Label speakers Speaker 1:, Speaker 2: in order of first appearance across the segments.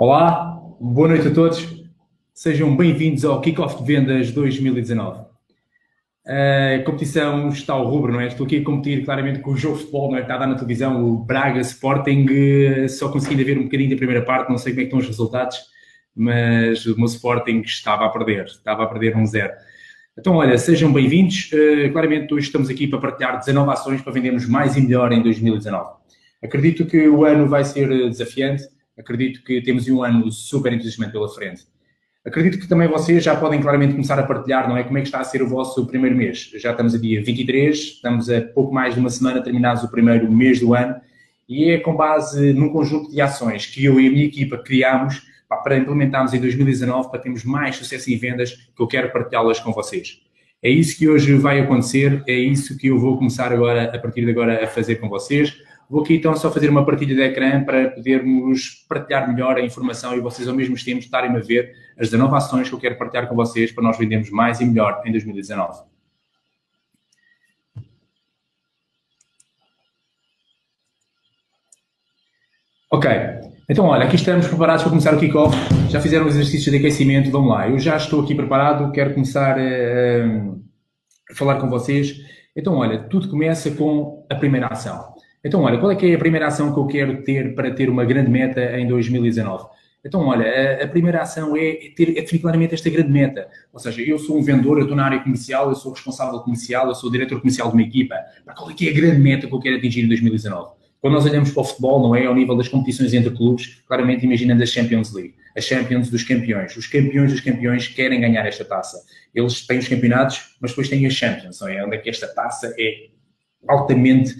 Speaker 1: Olá, boa noite a todos. Sejam bem-vindos ao Kickoff de Vendas 2019. A competição está ao rubro, não é? Estou aqui a competir claramente com o jogo de futebol, não é? Está a dar na televisão o Braga Sporting, só consegui ver um bocadinho da primeira parte, não sei como é estão os resultados, mas o meu Sporting estava a perder, estava a perder um zero. Então, olha, sejam bem-vindos. Uh, claramente, hoje estamos aqui para partilhar 19 ações para vendermos mais e melhor em 2019. Acredito que o ano vai ser desafiante, acredito que temos um ano super entusiasmante pela frente. Acredito que também vocês já podem claramente começar a partilhar, não é? Como é que está a ser o vosso primeiro mês. Já estamos a dia 23, estamos a pouco mais de uma semana terminados o primeiro mês do ano e é com base num conjunto de ações que eu e a minha equipa criámos para implementarmos em 2019 para termos mais sucesso em vendas que eu quero partilhá-las com vocês. É isso que hoje vai acontecer, é isso que eu vou começar agora, a partir de agora, a fazer com vocês. Vou aqui então só fazer uma partilha de ecrã para podermos partilhar melhor a informação e vocês ao mesmo tempo estarem a ver as 19 ações que eu quero partilhar com vocês para nós vendermos mais e melhor em 2019. Ok, então olha, aqui estamos preparados para começar o kickoff. Já fizeram os exercícios de aquecimento, vamos lá. Eu já estou aqui preparado, quero começar a, a falar com vocês. Então olha, tudo começa com a primeira ação. Então, olha, qual é que é a primeira ação que eu quero ter para ter uma grande meta em 2019? Então, olha, a, a primeira ação é, ter, é definir claramente esta grande meta. Ou seja, eu sou um vendedor, eu estou na área comercial, eu sou responsável comercial, eu sou diretor comercial de uma equipa. qual é que é a grande meta que eu quero atingir em 2019? Quando nós olhamos para o futebol, não é? Ao nível das competições entre clubes, claramente imaginando a Champions League, a Champions dos campeões. Os campeões dos campeões querem ganhar esta taça. Eles têm os campeonatos, mas depois têm a Champions, não é? Onde é que esta taça é altamente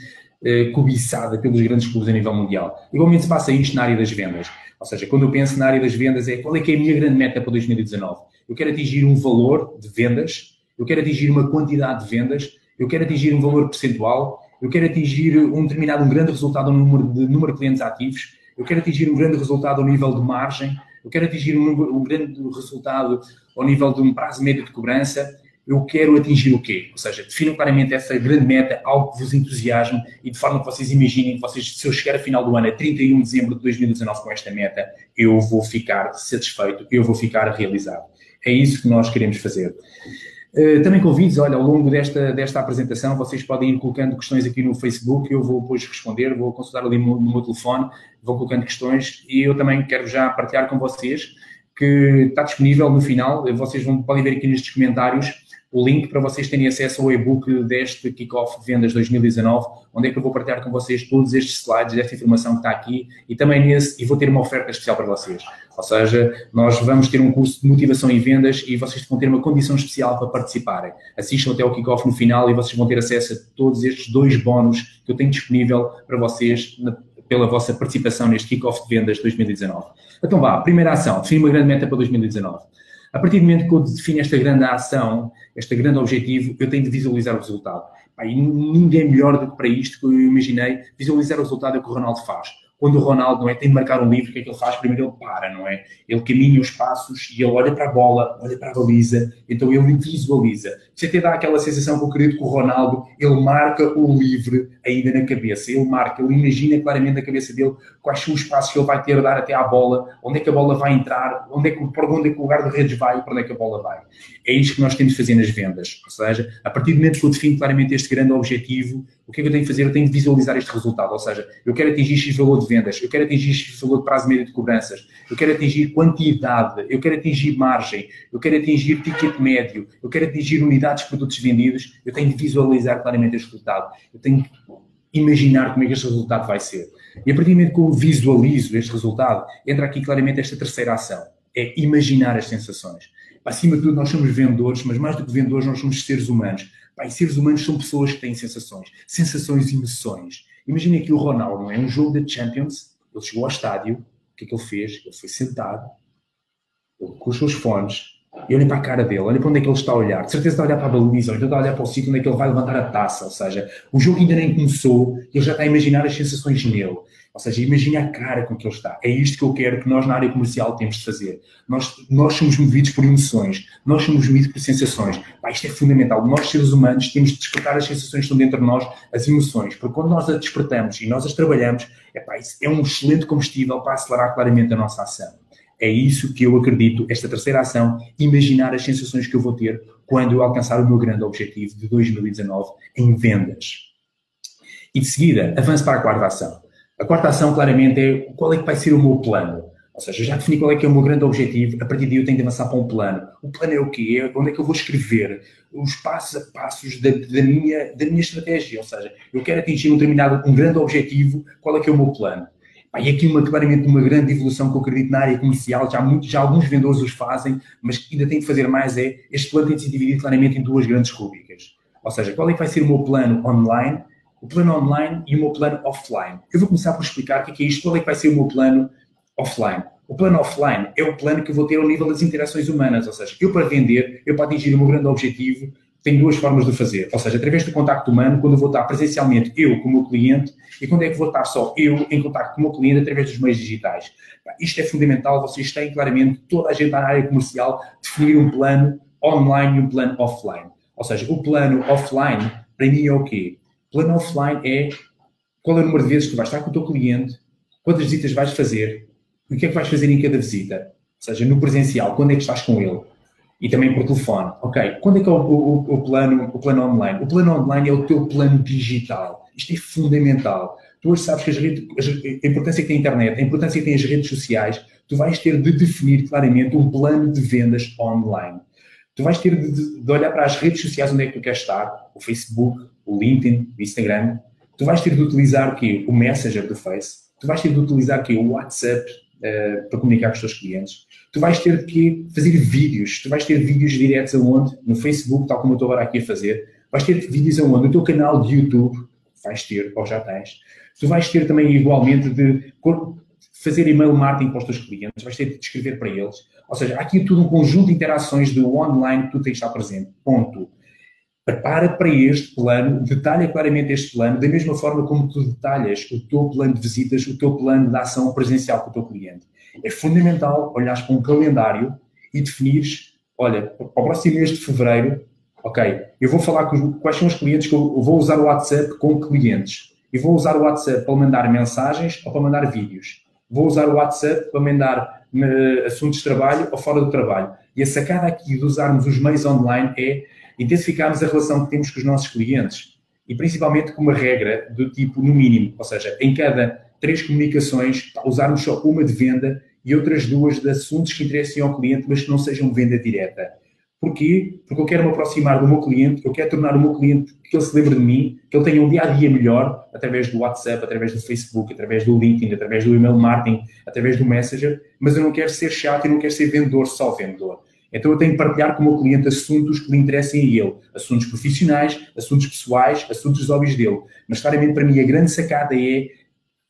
Speaker 1: eh, cobiçada pelos grandes clubes a nível mundial. Igualmente se passa isto na área das vendas. Ou seja, quando eu penso na área das vendas, é qual é que é a minha grande meta para 2019? Eu quero atingir um valor de vendas, eu quero atingir uma quantidade de vendas, eu quero atingir um valor percentual, eu quero atingir um determinado, um grande resultado no número de, número de clientes ativos, eu quero atingir um grande resultado ao nível de margem, eu quero atingir um, um grande resultado ao nível de um prazo médio de cobrança, eu quero atingir o quê? Ou seja, definam claramente essa grande meta, algo que vos entusiasme e de forma que vocês imaginem que vocês, se eu chegar a final do ano, a 31 de dezembro de 2019 com esta meta, eu vou ficar satisfeito, eu vou ficar realizado. É isso que nós queremos fazer. Uh, também convido, olha, ao longo desta, desta apresentação, vocês podem ir colocando questões aqui no Facebook, eu vou depois responder, vou consultar ali no, no meu telefone, vou colocando questões e eu também quero já partilhar com vocês que está disponível no final, vocês vão, podem ver aqui nestes comentários o link para vocês terem acesso ao e-book deste Kickoff de Vendas 2019, onde é que eu vou partilhar com vocês todos estes slides, esta informação que está aqui e também nesse, e vou ter uma oferta especial para vocês. Ou seja, nós vamos ter um curso de motivação em vendas e vocês vão ter uma condição especial para participarem. Assistam até ao Kickoff no final e vocês vão ter acesso a todos estes dois bónus que eu tenho disponível para vocês na, pela vossa participação neste Kickoff de Vendas 2019. Então vá, primeira ação, define uma grande meta para 2019. A partir do momento que eu defino esta grande ação, este grande objetivo, eu tenho de visualizar o resultado. E ninguém melhor do que para isto que eu imaginei, visualizar o resultado é o que o Ronaldo faz quando o Ronaldo não é, tem de marcar um livro, o que é que ele faz? Primeiro ele para, não é? Ele caminha os passos e ele olha para a bola, olha para a baliza, então ele visualiza. Você até dá aquela sensação que eu acredito que o Ronaldo, ele marca o livre ainda na cabeça, ele marca, ele imagina claramente na cabeça dele quais são os passos que ele vai ter a dar até à bola, onde é que a bola vai entrar, onde é que, por onde é que o lugar de redes vai e para onde é que a bola vai. É isto que nós temos de fazer nas vendas, ou seja, a partir do momento que eu defino claramente este grande objetivo, o que é que eu tenho que fazer? Eu tenho que visualizar este resultado, ou seja, eu quero atingir X valor de vendas, eu quero atingir X valor de prazo médio de cobranças, eu quero atingir quantidade, eu quero atingir margem, eu quero atingir ticket médio, eu quero atingir unidades de produtos vendidos, eu tenho que visualizar claramente este resultado, eu tenho que imaginar como é que este resultado vai ser. E a partir do momento que eu visualizo este resultado, entra aqui claramente esta terceira ação, é imaginar as sensações. Acima de tudo, nós somos vendedores, mas mais do que vendedores, nós somos seres humanos. E seres humanos são pessoas que têm sensações, sensações e emoções. Imagina aqui o Ronaldo, é? Um jogo de Champions, ele chegou ao estádio, o que é que ele fez? Ele foi sentado, ele, com os seus fones, e olha para a cara dele, olha para onde é que ele está a olhar. De certeza está a olhar para a baliza, então está a olhar para o sítio onde é que ele vai levantar a taça. Ou seja, o jogo ainda nem começou e ele já está a imaginar as sensações nele. Ou seja, imagine a cara com que ele está. É isto que eu quero que nós na área comercial temos de fazer. Nós, nós somos movidos por emoções, nós somos movidos por sensações. Pá, isto é fundamental. Nós, seres humanos, temos de despertar as sensações que estão dentro de nós, as emoções. Porque quando nós as despertamos e nós as trabalhamos, é, pá, é um excelente combustível para acelerar claramente a nossa ação. É isso que eu acredito, esta terceira ação, imaginar as sensações que eu vou ter quando eu alcançar o meu grande objetivo de 2019 em vendas. E de seguida, avanço para a quarta ação. A quarta ação, claramente, é qual é que vai ser o meu plano. Ou seja, já defini qual é que é o meu grande objetivo, a partir daí eu tenho de avançar para um plano. O plano é o quê? É onde é que eu vou escrever os passos a passos da, da, minha, da minha estratégia. Ou seja, eu quero atingir um determinado, um grande objetivo, qual é que é o meu plano? e aqui uma, claramente uma grande evolução que eu acredito na área comercial, já, muito, já alguns vendedores os fazem, mas que ainda tem de fazer mais é, este plano tem de ser dividido claramente em duas grandes rúbricas. Ou seja, qual é que vai ser o meu plano online, o plano online e o meu plano offline. Eu vou começar por explicar o que é, que é isto, qual é que vai ser o meu plano offline. O plano offline é o plano que eu vou ter ao nível das interações humanas, ou seja, eu para vender, eu para atingir o meu grande objetivo, tenho duas formas de fazer. Ou seja, através do contacto humano, quando eu vou estar presencialmente eu com o meu cliente, e quando é que vou estar só eu em contacto com o meu cliente através dos meios digitais. Isto é fundamental, vocês têm claramente, toda a gente na área comercial, definir um plano online e um plano offline. Ou seja, o plano offline, para mim, é o quê? Plano offline é qual é o número de vezes que vais estar com o teu cliente, quantas visitas vais fazer, o que é que vais fazer em cada visita. Ou seja, no presencial, quando é que estás com ele e também por telefone. Ok, quando é que é o, o, o, plano, o plano online? O plano online é o teu plano digital. Isto é fundamental. Tu hoje sabes que redes, a importância que tem a internet, a importância que tem as redes sociais, tu vais ter de definir claramente um plano de vendas online. Tu vais ter de, de olhar para as redes sociais onde é que tu queres estar, o Facebook, o LinkedIn, o Instagram. Tu vais ter de utilizar o quê? O Messenger do Face. Tu vais ter de utilizar o quê? O WhatsApp uh, para comunicar com os teus clientes tu vais ter que fazer vídeos, tu vais ter vídeos diretos aonde? No Facebook, tal como eu estou agora aqui a fazer, vais ter vídeos aonde? No teu canal de YouTube, vais ter, ou já tens, tu vais ter também igualmente de fazer e-mail marketing para os teus clientes, vais ter de escrever para eles, ou seja, há aqui tudo um conjunto de interações do online que tu tens de estar presente, ponto. Prepara para este plano, detalha claramente este plano, da mesma forma como tu detalhas o teu plano de visitas, o teu plano de ação presencial com o teu cliente. É fundamental olhares para um calendário e definires, olha, para o próximo mês de fevereiro, ok, eu vou falar com quais são os clientes que eu vou usar o WhatsApp com clientes. E vou usar o WhatsApp para mandar mensagens ou para mandar vídeos. Vou usar o WhatsApp para mandar uh, assuntos de trabalho ou fora do trabalho. E a sacada aqui de usarmos os meios online é intensificarmos a relação que temos com os nossos clientes. E principalmente com uma regra do tipo no mínimo, ou seja, em cada três comunicações, usarmos só uma de venda e outras duas de assuntos que interessem ao cliente, mas que não sejam venda direta. Porquê? Porque eu quero me aproximar do meu cliente, eu quero tornar o meu cliente que ele se lembre de mim, que ele tenha um dia a dia melhor, através do WhatsApp, através do Facebook, através do LinkedIn, através do email marketing, através do Messenger, mas eu não quero ser chato e não quero ser vendedor, só vendedor. Então eu tenho que partilhar com o meu cliente assuntos que lhe interessem a ele, assuntos profissionais, assuntos pessoais, assuntos dos hobbies dele. Mas claramente para mim a grande sacada é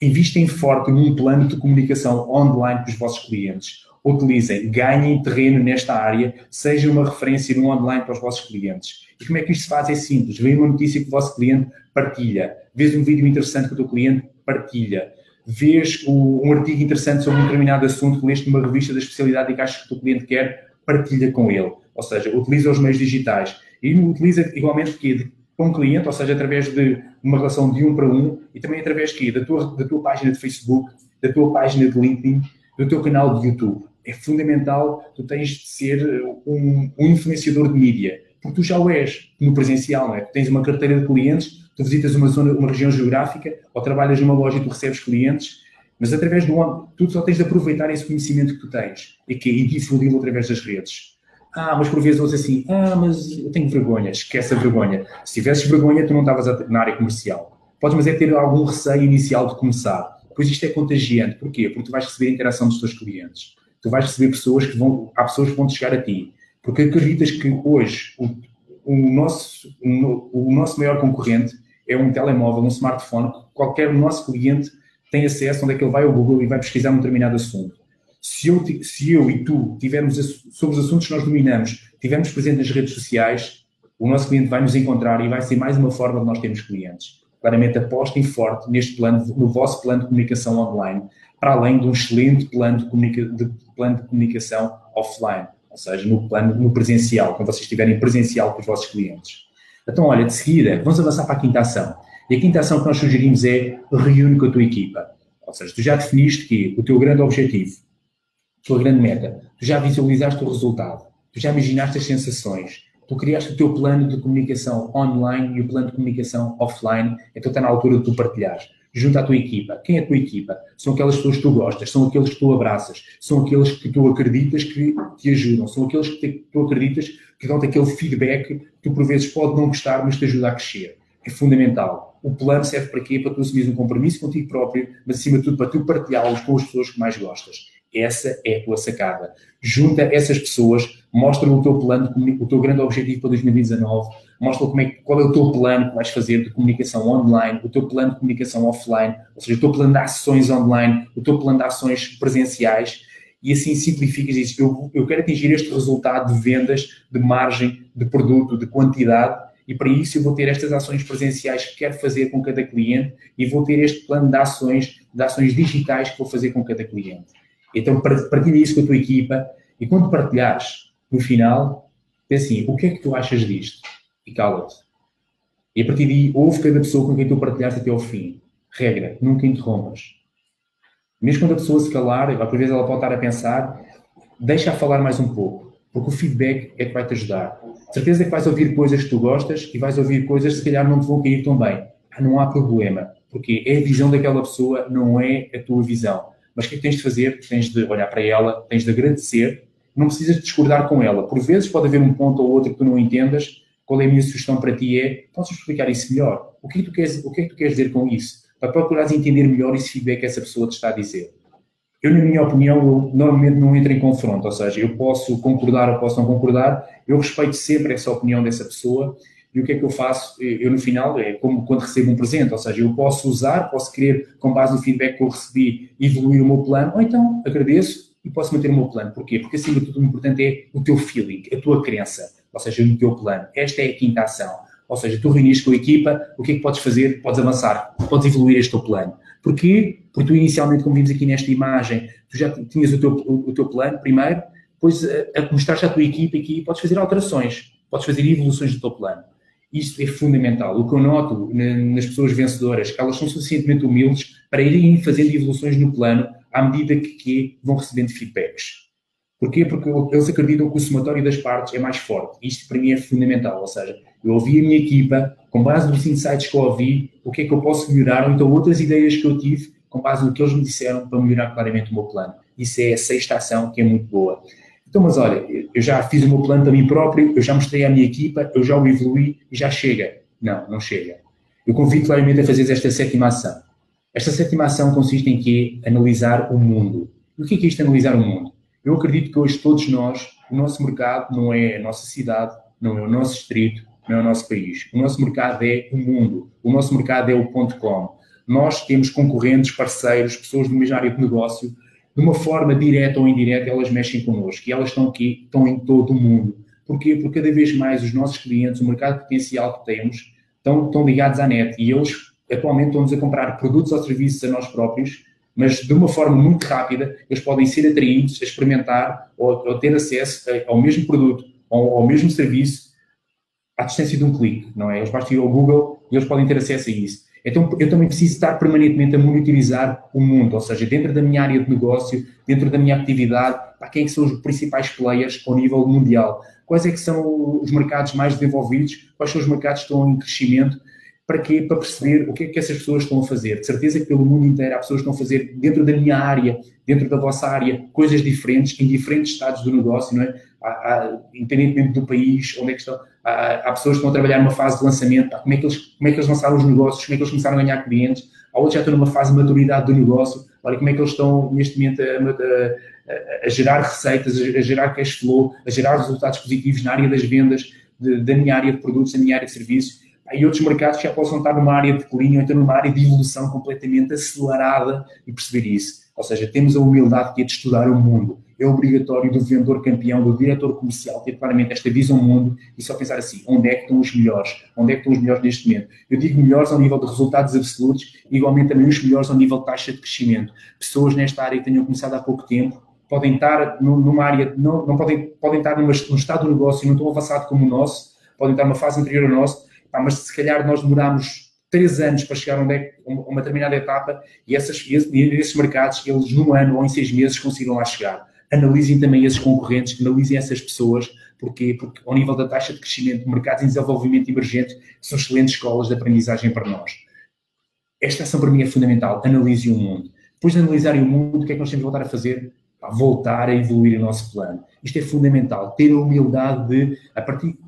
Speaker 1: Investem forte num plano de comunicação online com os vossos clientes. Utilizem, ganhem terreno nesta área, seja uma referência no online para os vossos clientes. E como é que isto se faz? É simples. Vem uma notícia que o vosso cliente partilha. Vês um vídeo interessante que o teu cliente partilha. Vês um artigo interessante sobre um determinado assunto que leste numa revista da especialidade e que achas que o teu cliente quer, partilha com ele. Ou seja, utiliza os meios digitais. E utiliza igualmente que com o cliente, ou seja, através de uma relação de um para um e também através da tua, da tua página de Facebook, da tua página de LinkedIn, do teu canal de YouTube. É fundamental, tu tens de ser um, um influenciador de mídia, porque tu já o és no presencial, não é? Tu tens uma carteira de clientes, tu visitas uma zona, uma região geográfica, ou trabalhas numa loja e tu recebes clientes, mas através do tu só tens de aproveitar esse conhecimento que tu tens e que e difundi-lo através das redes. Ah, mas por vezes ouço assim, ah, mas eu tenho vergonha, esquece a vergonha. Se tivesses vergonha, tu não estavas na área comercial. Podes, mas é ter algum receio inicial de começar. Pois isto é contagiante. Porquê? Porque tu vais receber a interação dos teus clientes. Tu vais receber pessoas que vão, há pessoas que vão chegar a ti. Porque acreditas que hoje o, o nosso, o, o nosso maior concorrente é um telemóvel, um smartphone, qualquer nosso cliente tem acesso onde é que ele vai ao Google e vai pesquisar um determinado assunto se eu, se eu e tu tivermos sobre os assuntos que nós dominamos, tivermos presente nas redes sociais, o nosso cliente vai nos encontrar e vai ser mais uma forma de nós termos clientes. Claramente apostem forte neste plano, no vosso plano de comunicação online, para além de um excelente plano de, comunica, de, plano de comunicação offline, ou seja, no plano no presencial, quando vocês estiverem presencial com os vossos clientes. Então, olha, de seguida, vamos avançar para a quinta ação. E a quinta ação que nós sugerimos é reúne com a tua equipa. Ou seja, tu já definiste que o teu grande objetivo tua grande meta, tu já visualizaste o resultado, tu já imaginaste as sensações, tu criaste o teu plano de comunicação online e o plano de comunicação offline, então está na altura de tu partilhares. Junta a tua equipa. Quem é a tua equipa? São aquelas pessoas que tu gostas, são aqueles que tu abraças, são aqueles que tu acreditas que te ajudam, são aqueles que tu acreditas que dão-te aquele feedback que tu por vezes pode não gostar, mas te ajuda a crescer. É fundamental. O plano serve para quê? Para tu assumires um compromisso contigo próprio, mas acima de tudo para tu partilhá-los com as pessoas que mais gostas. Essa é a tua sacada. Junta essas pessoas, mostra o teu plano, o teu grande objetivo para 2019, mostra como é, qual é o teu plano que vais fazer de comunicação online, o teu plano de comunicação offline, ou seja, o teu plano de ações online, o teu plano de ações presenciais, e assim simplificas isso. Eu, eu quero atingir este resultado de vendas, de margem, de produto, de quantidade, e para isso eu vou ter estas ações presenciais que quero fazer com cada cliente e vou ter este plano de ações, de ações digitais que vou fazer com cada cliente. Então, partilha isso com a tua equipa e quando partilhares, no final, diz assim, o que é que tu achas disto? E cala-te. E a partir daí, ouve cada pessoa com quem tu partilhaste até ao fim. Regra, nunca interrompas. Mesmo quando a pessoa se calar, às vezes ela pode estar a pensar, deixa-a falar mais um pouco, porque o feedback é que vai te ajudar. Certeza que vais ouvir coisas que tu gostas e vais ouvir coisas que se calhar não te vão cair tão bem. Ah, não há problema, porque é a visão daquela pessoa, não é a tua visão. Mas o que é que tens de fazer? Tens de olhar para ela, tens de agradecer, não precisas discordar com ela. Por vezes pode haver um ponto ou outro que tu não entendas. Qual é a minha sugestão para ti é, podes explicar isso melhor? O que é que tu queres, o que é que tu queres dizer com isso? Para procurares entender melhor esse feedback que essa pessoa te está a dizer. Eu, na minha opinião, eu normalmente não entro em confronto, ou seja, eu posso concordar ou posso não concordar, eu respeito sempre essa opinião dessa pessoa e o que é que eu faço? Eu, no final, é como quando recebo um presente, ou seja, eu posso usar, posso querer, com base no feedback que eu recebi, evoluir o meu plano, ou então agradeço e posso manter o meu plano. Porquê? Porque, acima de tudo, o importante é o teu feeling, a tua crença, ou seja, o teu plano. Esta é a quinta ação. Ou seja, tu reuniste com a equipa, o que é que podes fazer? Podes avançar, podes evoluir este teu plano. Porquê? Porque tu, inicialmente, como vimos aqui nesta imagem, tu já tinhas o teu, o, teu plano primeiro, depois a, a mostrar-te à tua equipa aqui, podes fazer alterações, podes fazer evoluções do teu plano. Isto é fundamental. O que eu noto nas pessoas vencedoras, que elas são suficientemente humildes para irem fazendo evoluções no plano à medida que, que vão recebendo feedbacks. Porquê? Porque eles acreditam que o somatório das partes é mais forte. Isto para mim é fundamental. Ou seja, eu ouvi a minha equipa, com base nos insights que eu ouvi, o que é que eu posso melhorar, ou então outras ideias que eu tive, com base no que eles me disseram, para melhorar claramente o meu plano. Isso é a sexta ação que é muito boa. Então, mas olha, eu já fiz o meu plano para mim próprio, eu já mostrei à minha equipa, eu já o evolui e já chega. Não, não chega. Eu convido claramente a fazer esta sétima ação. Esta sétima ação consiste em quê? Analisar o mundo. E o que é, que é isto analisar o mundo? Eu acredito que hoje todos nós, o nosso mercado não é a nossa cidade, não é o nosso distrito, não é o nosso país. O nosso mercado é o mundo. O nosso mercado é o ponto .com. Nós temos concorrentes, parceiros, pessoas do mesmo área de negócio de uma forma direta ou indireta, elas mexem connosco e elas estão aqui, estão em todo o mundo. Porquê? Porque cada vez mais os nossos clientes, o mercado potencial que temos, estão, estão ligados à net e eles atualmente estão-nos a comprar produtos ou serviços a nós próprios, mas de uma forma muito rápida, eles podem ser atraídos a experimentar ou, ou ter acesso ao mesmo produto ou ao mesmo serviço à distância de um clique, não é? Eles basta ir ao Google e eles podem ter acesso a isso. Então, eu também preciso estar permanentemente a monitorizar o mundo, ou seja, dentro da minha área de negócio, dentro da minha atividade, para quem é que são os principais players ao nível mundial, quais é que são os mercados mais desenvolvidos, quais são os mercados que estão em crescimento, para quê? Para perceber o que é que essas pessoas estão a fazer. De certeza que pelo mundo inteiro há pessoas que estão a fazer, dentro da minha área, dentro da vossa área, coisas diferentes, em diferentes estados do negócio, não é? Há, há, independentemente do país, onde é que estão, há, há, pessoas que estão a trabalhar numa fase de lançamento, como é, que eles, como é que eles lançaram os negócios, como é que eles começaram a ganhar clientes, há outros já estão numa fase de maturidade do negócio, olha como é que eles estão neste momento a, a, a gerar receitas, a, gerar cash flow, a gerar resultados positivos na área das vendas, de, da minha área de produtos, da minha área de serviço. Há outros mercados já possam estar numa área de declínio, ou então numa área de evolução completamente acelerada e perceber isso. Ou seja, temos a humildade de estudar o mundo é obrigatório do vendedor campeão, do diretor comercial, ter claramente esta visão mundo e só pensar assim, onde é que estão os melhores? Onde é que estão os melhores neste momento? Eu digo melhores ao nível de resultados absolutos igualmente também os melhores ao nível de taxa de crescimento. Pessoas nesta área que tenham começado há pouco tempo, podem estar numa área, não, não podem, podem estar numa, num estado do negócio não tão avançado como o nosso, podem estar numa fase anterior ao nosso, mas se calhar nós demoramos três anos para chegar a uma determinada etapa e, essas, esses mercados, eles num ano ou em seis meses conseguiram lá chegar. analisem também esses concorrentes, analisem essas pessoas, Porquê? Porque ao nível da taxa de crescimento de mercados em desenvolvimento emergente, são excelentes escolas de aprendizagem para nós. Esta ação para mim é fundamental. Analisem o mundo. Depois de analisarem o mundo, o que é que nós temos de voltar a fazer? voltar a evoluir o nosso plano. Isto é fundamental. Ter a humildade de, a partir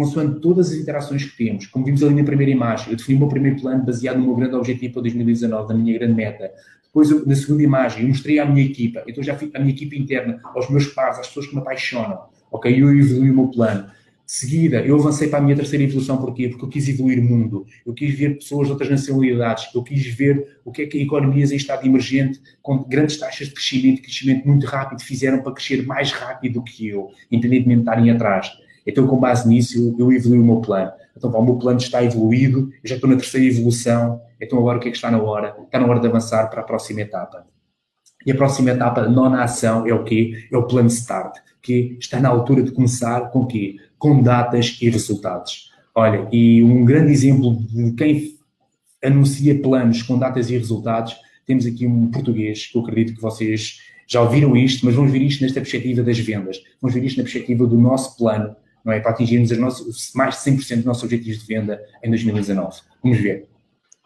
Speaker 1: consoante todas as interações que temos, como vimos ali na primeira imagem, eu defini o meu primeiro plano baseado no meu grande objetivo para 2019, da minha grande meta. Depois, na segunda imagem, eu mostrei à minha equipa, então já fiz a minha equipa interna, aos meus pares, às pessoas que me apaixonam, ok? Eu evolui o meu plano. De seguida, eu avancei para a minha terceira evolução, porquê? Porque eu quis evoluir o mundo, eu quis ver pessoas de outras nacionalidades, eu quis ver o que é que economias em estado emergente, com grandes taxas de crescimento, crescimento muito rápido, fizeram para crescer mais rápido do que eu, independentemente de estarem atrás. Então, com base nisso, eu, eu o meu plano. Então, o meu plano está evoluído, eu já estou na terceira evolução, então agora o que é que está na hora? Está na hora de avançar para a próxima etapa. E a próxima etapa, nona ação, é o quê? É o plano START que está na altura de começar com quê? Com datas e resultados. Olha, e um grande exemplo de quem anuncia planos com datas e resultados, temos aqui um português, que eu acredito que vocês já ouviram isto, mas vamos ver isto nesta perspectiva das vendas. Vamos ver isto na perspectiva do nosso plano, não é? Para atingirmos nossos, mais de 100% dos nossos objetivos de venda em 2019. Vamos ver.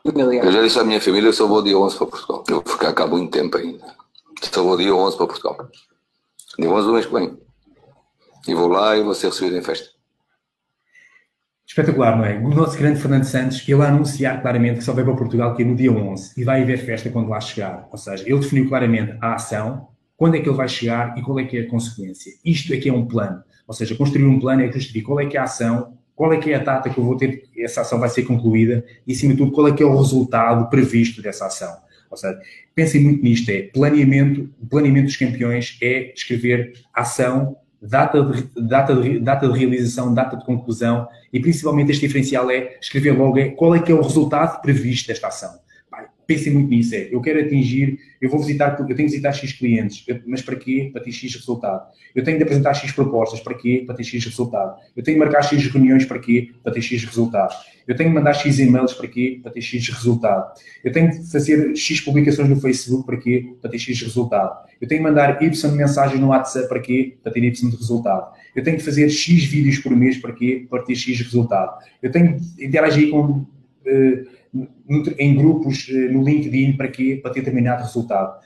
Speaker 2: Eu já disse à minha família, eu só vou dia 11 para Portugal. Eu vou ficar cá muito tempo ainda. Só vou dia 11 para Portugal. Dia 11 do mês que vem. E vou lá e vou ser recebido em festa.
Speaker 1: Espetacular, não é? O nosso grande Fernando Santos, ele a anunciar claramente que só vai para Portugal que é no dia 11 e vai haver festa quando lá chegar. Ou seja, ele definiu claramente a ação, quando é que ele vai chegar e qual é que é a consequência. Isto é que é um plano. Ou seja, construir um plano é justificar qual é que é a ação, qual é que é a data que eu vou ter, essa ação vai ser concluída e, acima de tudo, qual é que é o resultado previsto dessa ação. Ou seja, pensem muito nisto, é planeamento, o planeamento dos campeões é escrever ação, data de, data, de, data de realização, data de conclusão e principalmente este diferencial é escrever logo é, qual é que é o resultado previsto desta ação pensem muito nisso, é, eu quero atingir, eu vou visitar, eu tenho que visitar X clientes, mas para quê? Para ter X resultado. Eu tenho de apresentar X propostas, para quê? Para ter X resultado. Eu tenho de marcar X reuniões, para quê? Para ter X resultado. Eu tenho de mandar X e-mails, para quê? Para ter X resultado. Eu tenho de fazer X publicações no Facebook, para quê? Para ter X resultado. Eu tenho de mandar Y mensagens no WhatsApp, para quê? Para ter Y de resultado. Eu tenho de fazer X vídeos por mês, para quê? Para ter X resultado. Eu tenho de interagir com... Uh, em grupos eh, no LinkedIn para quê? Para ter determinado resultado.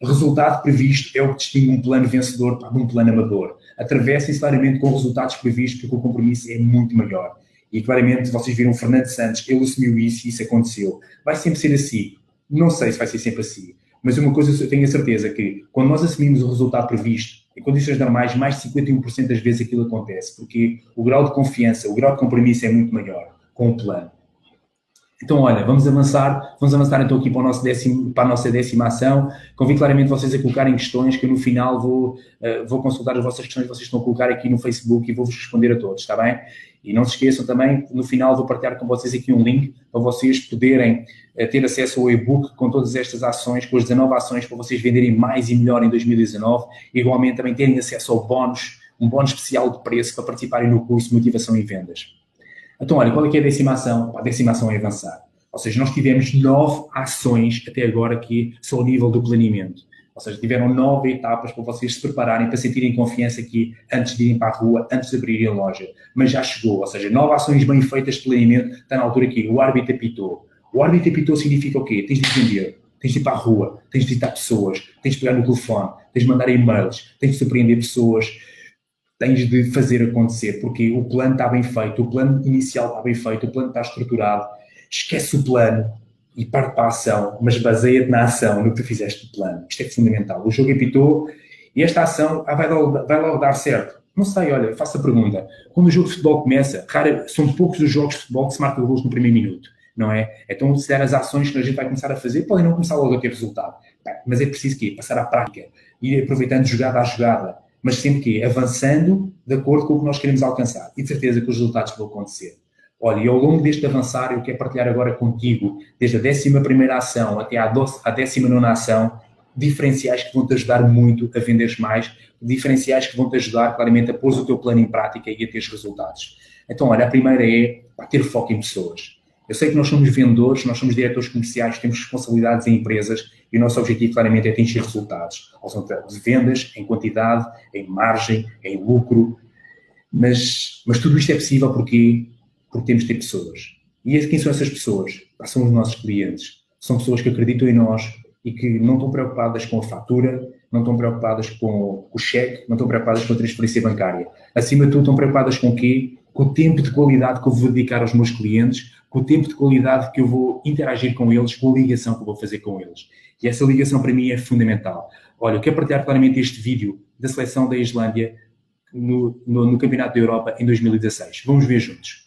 Speaker 1: O resultado previsto é o que distingue um plano vencedor de um plano amador. Atravessem-se claramente com resultados previstos, porque o compromisso é muito maior. E claramente vocês viram o Fernando Santos, ele assumiu isso e isso aconteceu. Vai sempre ser assim. Não sei se vai ser sempre assim. Mas uma coisa eu tenho a certeza que quando nós assumimos o resultado previsto, em condições normais, mais de 51% das vezes aquilo acontece, porque o grau de confiança, o grau de compromisso é muito maior com o plano. Então, olha, vamos avançar, vamos avançar então aqui para, décimo, para a nossa décima ação. Convido claramente vocês a colocarem questões que eu no final vou, uh, vou consultar as vossas questões que vocês estão a colocar aqui no Facebook e vou-vos responder a todos, está bem? E não se esqueçam também, no final vou partilhar com vocês aqui um link para vocês poderem uh, ter acesso ao e-book com todas estas ações, com as 19 ações para vocês venderem mais e melhor em 2019 e igualmente também terem acesso ao bónus, um bónus especial de preço para participarem no curso Motivação e Vendas. Então, olha, qual é que é a decimação? A decimação é avançar. Ou seja, nós tivemos nove ações até agora que são ao nível do planeamento. Ou seja, tiveram nove etapas para vocês se prepararem, para sentirem confiança aqui antes de irem para a rua, antes de abrirem a loja. Mas já chegou, ou seja, nove ações bem feitas de planeamento, está na altura aqui. O árbitro apitou. O árbitro apitou significa o quê? Tens de vender, tens de ir para a rua, tens de visitar pessoas, tens de pegar no telefone, tens de mandar e-mails, tens de surpreender pessoas, tens de fazer acontecer, porque o plano está bem feito, o plano inicial está bem feito, o plano está estruturado, esquece o plano e parte para a ação, mas baseia-te na ação, no que tu fizeste do plano. Isto é fundamental. O jogo apitou e esta ação ah, vai, logo, vai logo dar certo. Não sei, olha, faço a pergunta. Quando o jogo de futebol começa, são poucos os jogos de futebol que se marcam gols no primeiro minuto, não é? Então, se der as ações que a gente vai começar a fazer, podem não começar logo a ter resultado. Mas é preciso que passar à prática, ir aproveitando jogada a jogada, mas sempre que avançando de acordo com o que nós queremos alcançar. E de certeza que os resultados vão acontecer. Olha, e ao longo deste avançar, eu quero partilhar agora contigo, desde a 11 ação até à, 19 ação, diferenciais que vão te ajudar muito a venderes mais, diferenciais que vão te ajudar claramente a pôr o teu plano em prática e a ter resultados. Então, olha, a primeira é ter foco em pessoas. Eu sei que nós somos vendedores, nós somos diretores comerciais, temos responsabilidades em empresas e o nosso objetivo claramente é atingir resultados. Ou seja, de vendas, em quantidade, em margem, em lucro. Mas, mas tudo isto é possível porque, porque temos de ter pessoas. E quem são essas pessoas? São os nossos clientes. São pessoas que acreditam em nós e que não estão preocupadas com a fatura, não estão preocupadas com o cheque, não estão preocupadas com a transferência bancária. Acima de tudo, estão preocupadas com o quê? Com o tempo de qualidade que eu vou dedicar aos meus clientes, com o tempo de qualidade que eu vou interagir com eles, com a ligação que eu vou fazer com eles. E essa ligação para mim é fundamental. Olha, eu quero partilhar claramente este vídeo da seleção da Islândia no, no, no Campeonato da Europa em 2016. Vamos ver juntos.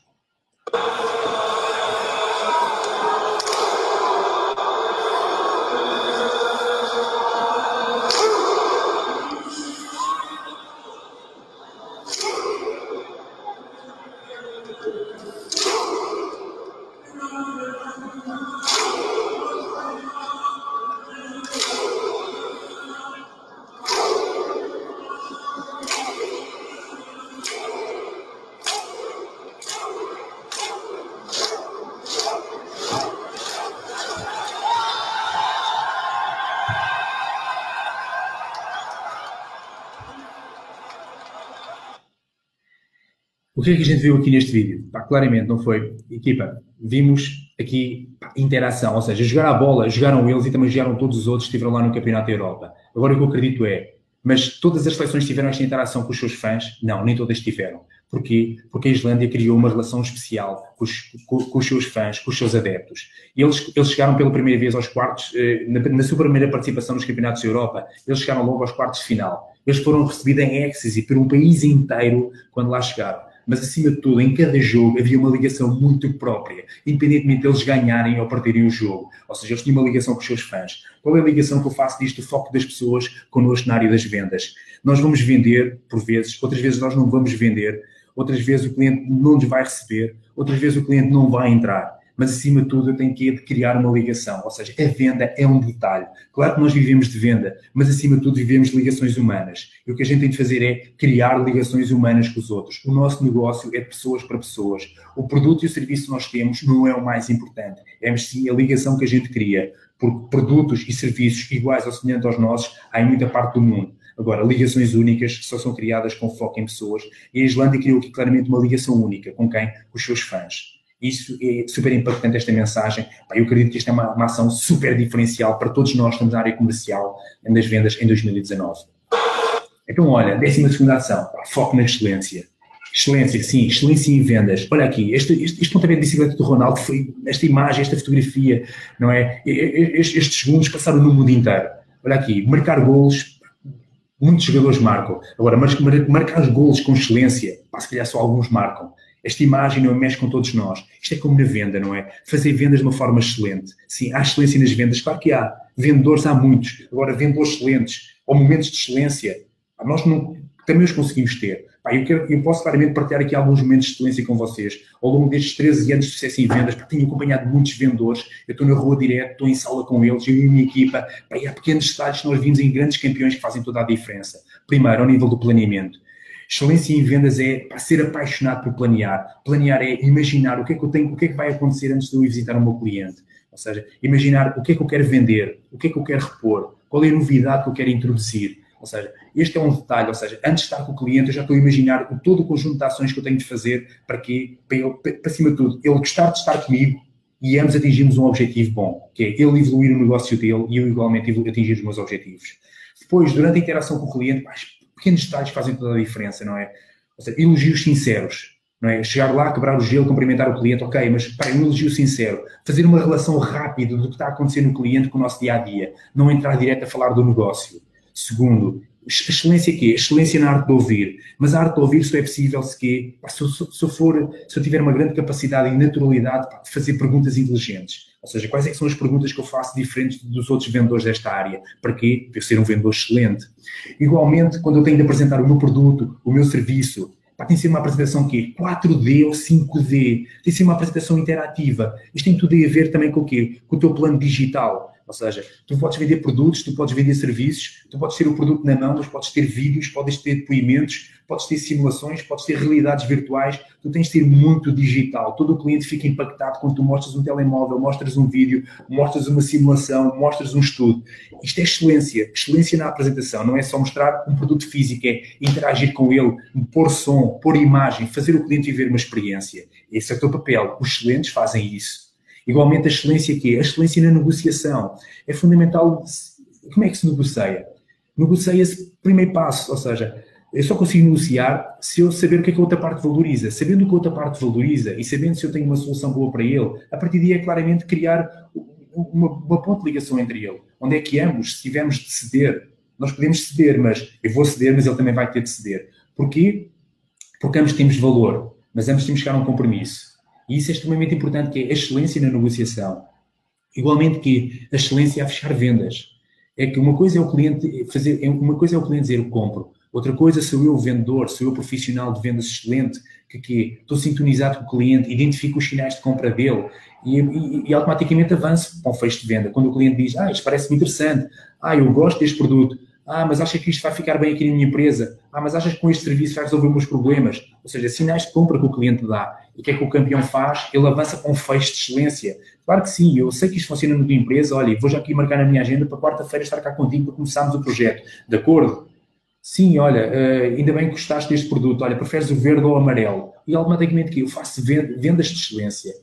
Speaker 1: Que é que a gente viu aqui neste vídeo? Pá, claramente não foi. Equipa, vimos aqui pá, interação, ou seja, jogar a bola, jogaram eles e também jogaram todos os outros que estiveram lá no Campeonato da Europa. Agora o que eu acredito é, mas todas as seleções tiveram esta interação com os seus fãs? Não, nem todas tiveram. Porquê? Porque a Islândia criou uma relação especial com os, com, com os seus fãs, com os seus adeptos. Eles, eles chegaram pela primeira vez aos quartos, eh, na, na sua primeira participação nos Campeonatos da Europa, eles chegaram logo aos quartos de final. Eles foram recebidos em êxtase por um país inteiro quando lá chegaram mas acima de tudo, em cada jogo havia uma ligação muito própria, independentemente deles ganharem ou perderem o jogo. Ou seja, eles tinham uma ligação com os seus fãs. Qual é a ligação que eu faço disto, o foco das pessoas connosco na área das vendas? Nós vamos vender, por vezes, outras vezes nós não vamos vender, outras vezes o cliente não nos vai receber, outras vezes o cliente não vai entrar mas acima de tudo eu tenho que criar uma ligação, ou seja, a venda é um detalhe. Claro que nós vivemos de venda, mas acima de tudo vivemos de ligações humanas. E o que a gente tem de fazer é criar ligações humanas com os outros. O nosso negócio é de pessoas para pessoas. O produto e o serviço que nós temos não é o mais importante, é sim a ligação que a gente cria. Porque produtos e serviços iguais ou semelhantes aos nossos há em muita parte do mundo. Agora, ligações únicas só são criadas com foco em pessoas e a Islândia criou aqui claramente uma ligação única. Com quem? Com os seus fãs. Isso é super impactante, esta mensagem. Eu acredito que isto é uma, uma ação super diferencial para todos nós que estamos na área comercial das vendas em 2019. Então, olha, décima segunda ação, foco na excelência. Excelência, sim, excelência em vendas. Olha aqui, este, este, este pontapé de bicicleta do Ronaldo foi esta imagem, esta fotografia, não é? Estes, estes segundos passaram no mundo inteiro. Olha aqui, marcar golos, muitos jogadores marcam. Agora, marcar, os golos com excelência, se calhar só alguns marcam. Esta imagem não mexe com todos nós. Isto é como na venda, não é? Fazer vendas de uma forma excelente. Sim, há excelência nas vendas, claro que há. Vendedores há muitos. Agora, vendedores excelentes, ou momentos de excelência, nós não, também os conseguimos ter. Eu, quero, eu, posso claramente partilhar aqui alguns momentos de excelência com vocês. Ao longo destes 13 anos de sucesso em vendas, pá, tenho acompanhado muitos vendedores, eu estou na rua direto, estou em sala com eles, eu e a minha equipa, e há pequenos detalhes que nós vimos em grandes campeões que fazem toda a diferença. Primeiro, ao nível do planeamento. Excelência em vendas é para ser apaixonado por planear. Planear é imaginar o que é que eu tenho, o que é que vai acontecer antes de eu ir visitar o meu cliente. Ou seja, imaginar o que é que eu quero vender, o que é que eu quero repor, qual é a novidade que eu quero introduzir. Ou seja, este é um detalhe, ou seja, antes de estar com o cliente, eu já estou a imaginar todo o conjunto de ações que eu tenho de fazer para que, para, ele, para cima de tudo, ele gostar de estar comigo e ambos atingirmos um objetivo bom, que é ele evoluir o negócio dele e eu igualmente atingir os meus objetivos. Depois, durante a interação com o cliente, pequenos detalhes fazem toda a diferença, não é? Ou seja, elogios sinceros, não é? Chegar lá, quebrar o gelo, cumprimentar o cliente, ok, mas para um elogio sincero, fazer uma relação rápida do que está a acontecer no cliente com o nosso dia a dia, não entrar direto a falar do negócio. Segundo, excelência aqui, excelência na arte de ouvir, mas a arte de ouvir só é possível se, que, se, eu, se, for, se eu tiver uma grande capacidade e naturalidade de fazer perguntas inteligentes. Ou seja, quais é são as perguntas que eu faço diferentes dos outros vendedores desta área? Para quê? Para eu ser um vendedor excelente. Igualmente, quando eu tenho de apresentar o meu produto, o meu serviço, tem de ser uma apresentação que 4D ou 5D, tem de ser uma apresentação interativa. Isto tem tudo a ver também com o quê? Com o teu plano digital. Ou seja, tu podes vender produtos, tu podes vender serviços, tu podes ter o produto na mão, mas podes ter vídeos, podes ter depoimentos, podes ter simulações, podes ter realidades virtuais, tu tens de ter muito digital. Todo o cliente fica impactado quando tu mostras um telemóvel, mostras um vídeo, mostras uma simulação, mostras um estudo. Isto é excelência, excelência na apresentação, não é só mostrar um produto físico, é interagir com ele, pôr som, pôr imagem, fazer o cliente viver uma experiência. Esse é o teu papel. Os excelentes fazem isso. Igualmente a excelência que? A excelência na negociação. É fundamental. Como é que se negocia? Negocia-se primeiro passo, ou seja, eu só consigo negociar se eu saber o que é que a outra parte valoriza. Sabendo o que a outra parte valoriza e sabendo se eu tenho uma solução boa para ele, a partir daí é claramente criar uma, uma ponte de ligação entre ele. Onde é que ambos, se tivermos de ceder, nós podemos ceder, mas eu vou ceder, mas ele também vai ter de ceder. Porquê? Porque ambos temos valor, mas ambos temos que chegar a um compromisso. E isso é extremamente importante, que é a excelência na negociação. Igualmente que a excelência a fechar vendas. É que uma coisa é o cliente fazer, é uma coisa é o cliente dizer eu compro, outra coisa sou eu o vendedor, sou eu o profissional de vendas excelente, que, que estou sintonizado com o cliente, identifico os sinais de compra dele e, e, e automaticamente avanço para o fecho de venda. Quando o cliente diz, ah, isto parece-me interessante, ah, eu gosto deste produto, ah, mas acha que isto vai ficar bem aqui na minha empresa? Ah, mas achas que com este serviço vai resolver os meus problemas? Ou seja, sinais de compra que o cliente dá. O que é que o campeão faz? Ele avança com um fecho de excelência. Claro que sim, eu sei que isto funciona na tua empresa. Olha, vou já aqui marcar na minha agenda para quarta-feira estar cá contigo para começarmos o projeto. De acordo? Sim, olha, uh, ainda bem que gostaste deste produto. Olha, preferes o verde ou o amarelo? E automaticamente que eu faço vendas de excelência.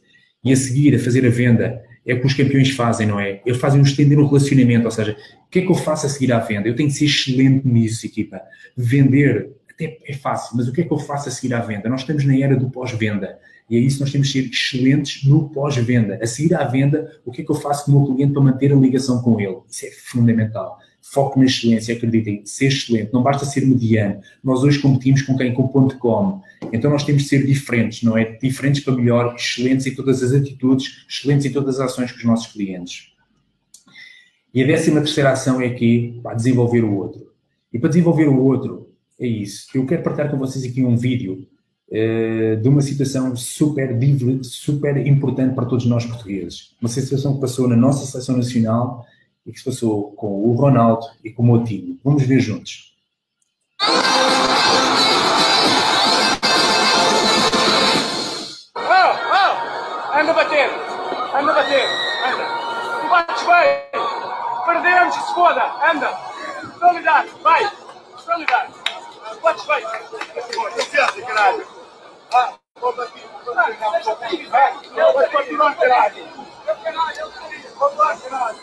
Speaker 1: E a seguir, a fazer a venda, é o que os campeões fazem, não é? Eles fazem um estender no relacionamento, ou seja, o que é que eu faço a seguir à venda? Eu tenho que ser excelente nisso, equipa. Vender até é fácil, mas o que é que eu faço a seguir à venda? Nós estamos na era do pós-venda. E é isso nós temos que ser excelentes no pós-venda. A seguir à venda, o que é que eu faço com o meu cliente para manter a ligação com ele? Isso é fundamental. Foco na excelência, acreditem, ser excelente, não basta ser mediano. Nós hoje competimos com quem? Com .com. Então nós temos de ser diferentes, não é? Diferentes para melhor, excelentes em todas as atitudes, excelentes em todas as ações com os nossos clientes. E a décima terceira ação é aqui, para desenvolver o outro. E para desenvolver o outro, é isso. Eu quero partilhar com vocês aqui um vídeo uh, de uma situação super, super importante para todos nós portugueses. Uma situação que passou na nossa seleção nacional e que se passou com o Ronaldo e com o Moutinho. Vamos ver juntos. Anda a bater! Anda bater! Anda! Bates bem! Perdemos se foda! Anda! Solidar! Vai! Solidar! Bates bem! Confiança, caralho! Ah, vou bater! Vai continuar, caralho! Vamos lá, caralho!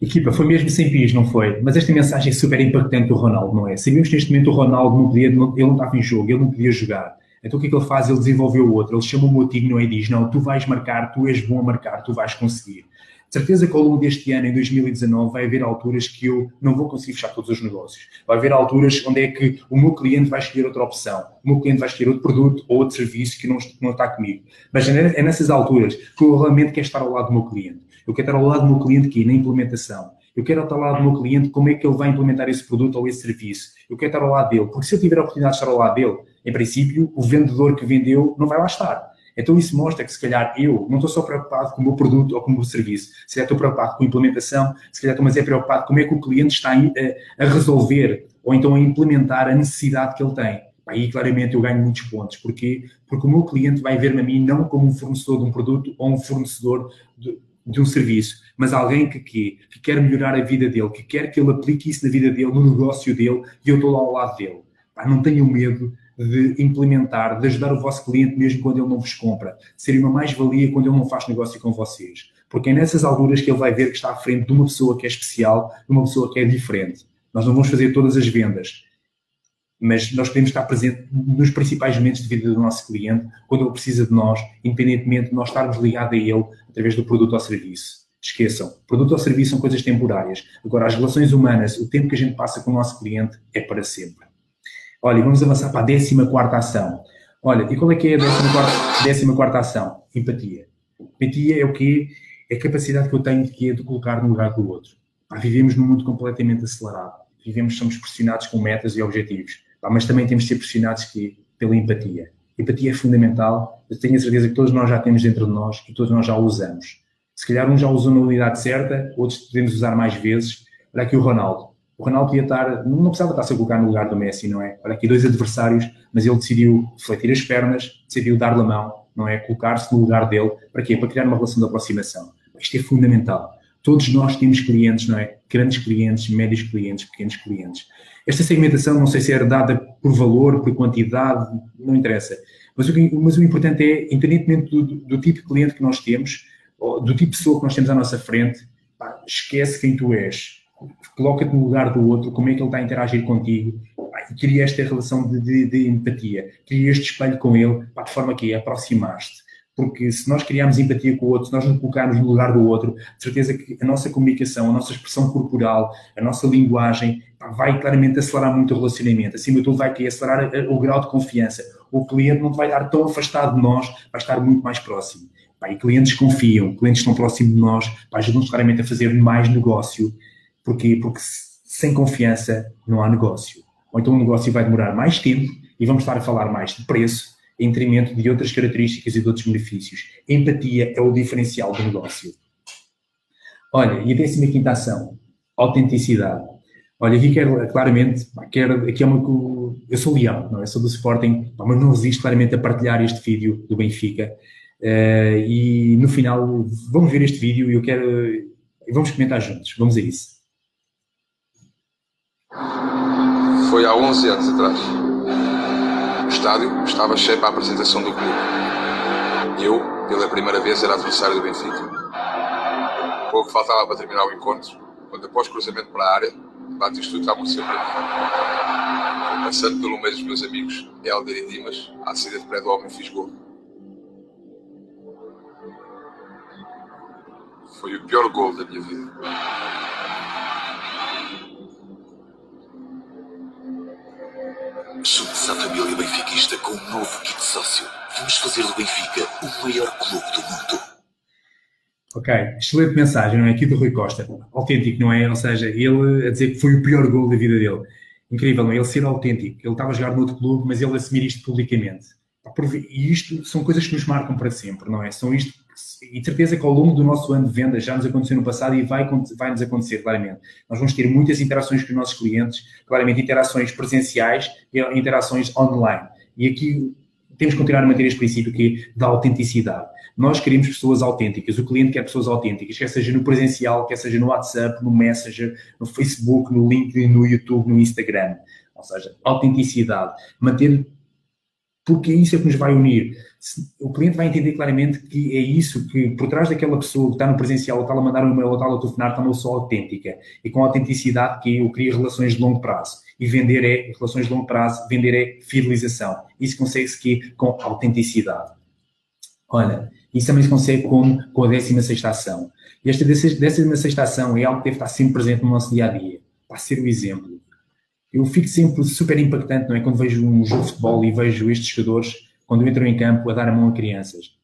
Speaker 1: Equipa, foi mesmo sem pias, não foi? Mas esta mensagem é super impactante do Ronaldo, não é? Sabemos que neste momento o Ronaldo não podia, ele não estava em jogo, ele não podia jogar. Então o que é que ele faz? Ele desenvolveu outro, ele chama o Motinho não é? e diz, não, tu vais marcar, tu és bom a marcar, tu vais conseguir. De certeza que ao longo deste ano, em 2019, vai haver alturas que eu não vou conseguir fechar todos os negócios. Vai haver alturas onde é que o meu cliente vai escolher outra opção, o meu cliente vai escolher outro produto ou outro serviço que não, não está comigo. Mas é nessas alturas que eu realmente quero estar ao lado do meu cliente. Eu quero estar ao lado do meu cliente aqui, na implementação. Eu quero estar ao lado do meu cliente, como é que ele vai implementar esse produto ou esse serviço. Eu quero estar ao lado dele, porque se eu tiver a oportunidade de estar ao lado dele, em princípio, o vendedor que vendeu não vai lá estar então isso mostra que se calhar eu não estou só preocupado com o meu produto ou com o meu serviço, se calhar estou preocupado com a implementação, se calhar estou mais é preocupado com como é que o cliente está a, a resolver ou então a implementar a necessidade que ele tem. Aí claramente eu ganho muitos pontos. Porquê? Porque o meu cliente vai ver-me a mim não como um fornecedor de um produto ou um fornecedor de, de um serviço, mas alguém que, que, que, quer melhorar a vida dele, que quer que ele aplique isso na vida dele, no negócio dele, e eu estou lá ao lado dele. Pá, não tenham medo de implementar, de ajudar o vosso cliente mesmo quando ele não vos compra, de ser uma mais-valia quando ele não faz negócio com vocês. Porque é nessas alturas que ele vai ver que está à frente de uma pessoa que é especial, de uma pessoa que é diferente. Nós não vamos fazer todas as vendas, mas nós podemos estar presentes nos principais momentos de vida do nosso cliente, quando ele precisa de nós, independentemente de nós estarmos ligados a ele através do produto ou serviço. Esqueçam, produto ou serviço são coisas temporárias. Agora, as relações humanas, o tempo que a gente passa com o nosso cliente é para sempre. Olha, vamos avançar para a 14 ação. Olha, e qual é que é a 14 quarta ação? Empatia. Empatia é o quê? É a capacidade que eu tenho de, quê? de colocar no lugar do outro. Pá, vivemos num mundo completamente acelerado. Vivemos, somos pressionados com metas e objetivos. mas também temos de ser pressionados que, pela empatia. Empatia é fundamental, eu tenho a certeza que todos nós já temos dentro de nós e todos nós já usamos. Se calhar um já usou na unidade certa, outros podemos usar mais vezes. Olha aqui o Ronaldo. O Ronaldo podia estar, não precisava estar-se a colocar no lugar do Messi, não é? Olha aqui dois adversários, mas ele decidiu refletir as pernas, decidiu dar-lhe a mão, não é? Colocar-se no lugar dele. Para quê? Para criar uma relação de aproximação. Isto é fundamental. Todos nós temos clientes, não é? Grandes clientes, médios clientes, pequenos clientes. Esta segmentação, não sei se é dada por valor, por quantidade, não interessa. Mas o, mas o importante é, independentemente do, do, tipo de cliente que nós temos, do tipo de pessoa que nós temos à nossa frente, pá, esquece quem tu és. Coloca-te no lugar do outro, como é que ele está a interagir contigo, pá, e cria esta relação de, de, de empatia, cria este espelho com ele, pá, de forma que aproximaste porque se nós criarmos empatia com o outro, se nós nos colocarmos no lugar do outro, de certeza que a nossa comunicação, a nossa expressão corporal, a nossa linguagem vai claramente acelerar muito o relacionamento. Acima de tudo, vai acelerar o grau de confiança. O cliente não vai estar tão afastado de nós, vai estar muito mais próximo. E clientes confiam, clientes estão próximos de nós, ajudam-nos claramente a fazer mais negócio. Porquê? Porque sem confiança não há negócio. Ou então o negócio vai demorar mais tempo e vamos estar a falar mais de preço, em detrimento de outras características e de outros benefícios. Empatia é o diferencial do negócio. Olha, e a décima quinta ação, autenticidade. Olha, aqui quero claramente, quero, aqui é uma, eu sou leão, não é? Sou do Sporting, mas não resisto claramente a partilhar este vídeo do Benfica. Uh, e no final, vamos ver este vídeo e eu quero, vamos comentar juntos. Vamos a isso.
Speaker 3: Foi há 11 anos atrás estádio estava cheio para a apresentação do clube. Eu, pela primeira vez, era adversário do Benfica. Pouco faltava para terminar o encontro, quando após cruzamento para a área, bate isto tudo a acontecer para mim. Passando pelo meio dos meus amigos, Helder e Dimas, à saída de pré do homem fiz gol. Foi o pior gol da minha vida.
Speaker 4: Junte-se à família benfiquista com um novo kit sócio. Vamos fazer do Benfica o maior clube do mundo.
Speaker 1: Ok, excelente mensagem, não é? Aqui do Rui Costa. Autêntico, não é? Ou seja, ele a dizer que foi o pior gol da vida dele. Incrível, não é? Ele ser autêntico. Ele estava a jogar no outro clube, mas ele assumir isto publicamente. E isto são coisas que nos marcam para sempre, não é? São isto e certeza que ao longo do nosso ano de venda já nos aconteceu no passado e vai, vai nos acontecer, claramente. Nós vamos ter muitas interações com os nossos clientes, claramente interações presenciais e interações online. E aqui temos que continuar a manter este princípio que é da autenticidade. Nós queremos pessoas autênticas, o cliente quer pessoas autênticas, quer seja no presencial, quer seja no WhatsApp, no Messenger, no Facebook, no LinkedIn, no YouTube, no Instagram. Ou seja, autenticidade. Manter porque é isso é que nos vai unir. O cliente vai entender claramente que é isso, que por trás daquela pessoa que está no presencial, está a mandar um e-mail, ou está a telefonar, está uma pessoa autêntica. E com autenticidade que eu crio relações de longo prazo. E vender é, relações de longo prazo, vender é fidelização. Isso consegue-se que com autenticidade. Olha, isso também se consegue com, com a 16 ação. E esta 16 ação é algo que deve estar sempre presente no nosso dia a dia. Para ser o exemplo eu fico sempre super impactante, não é? Quando vejo um jogo de futebol e vejo estes jogadores, quando entram em campo, a dar a mão a crianças.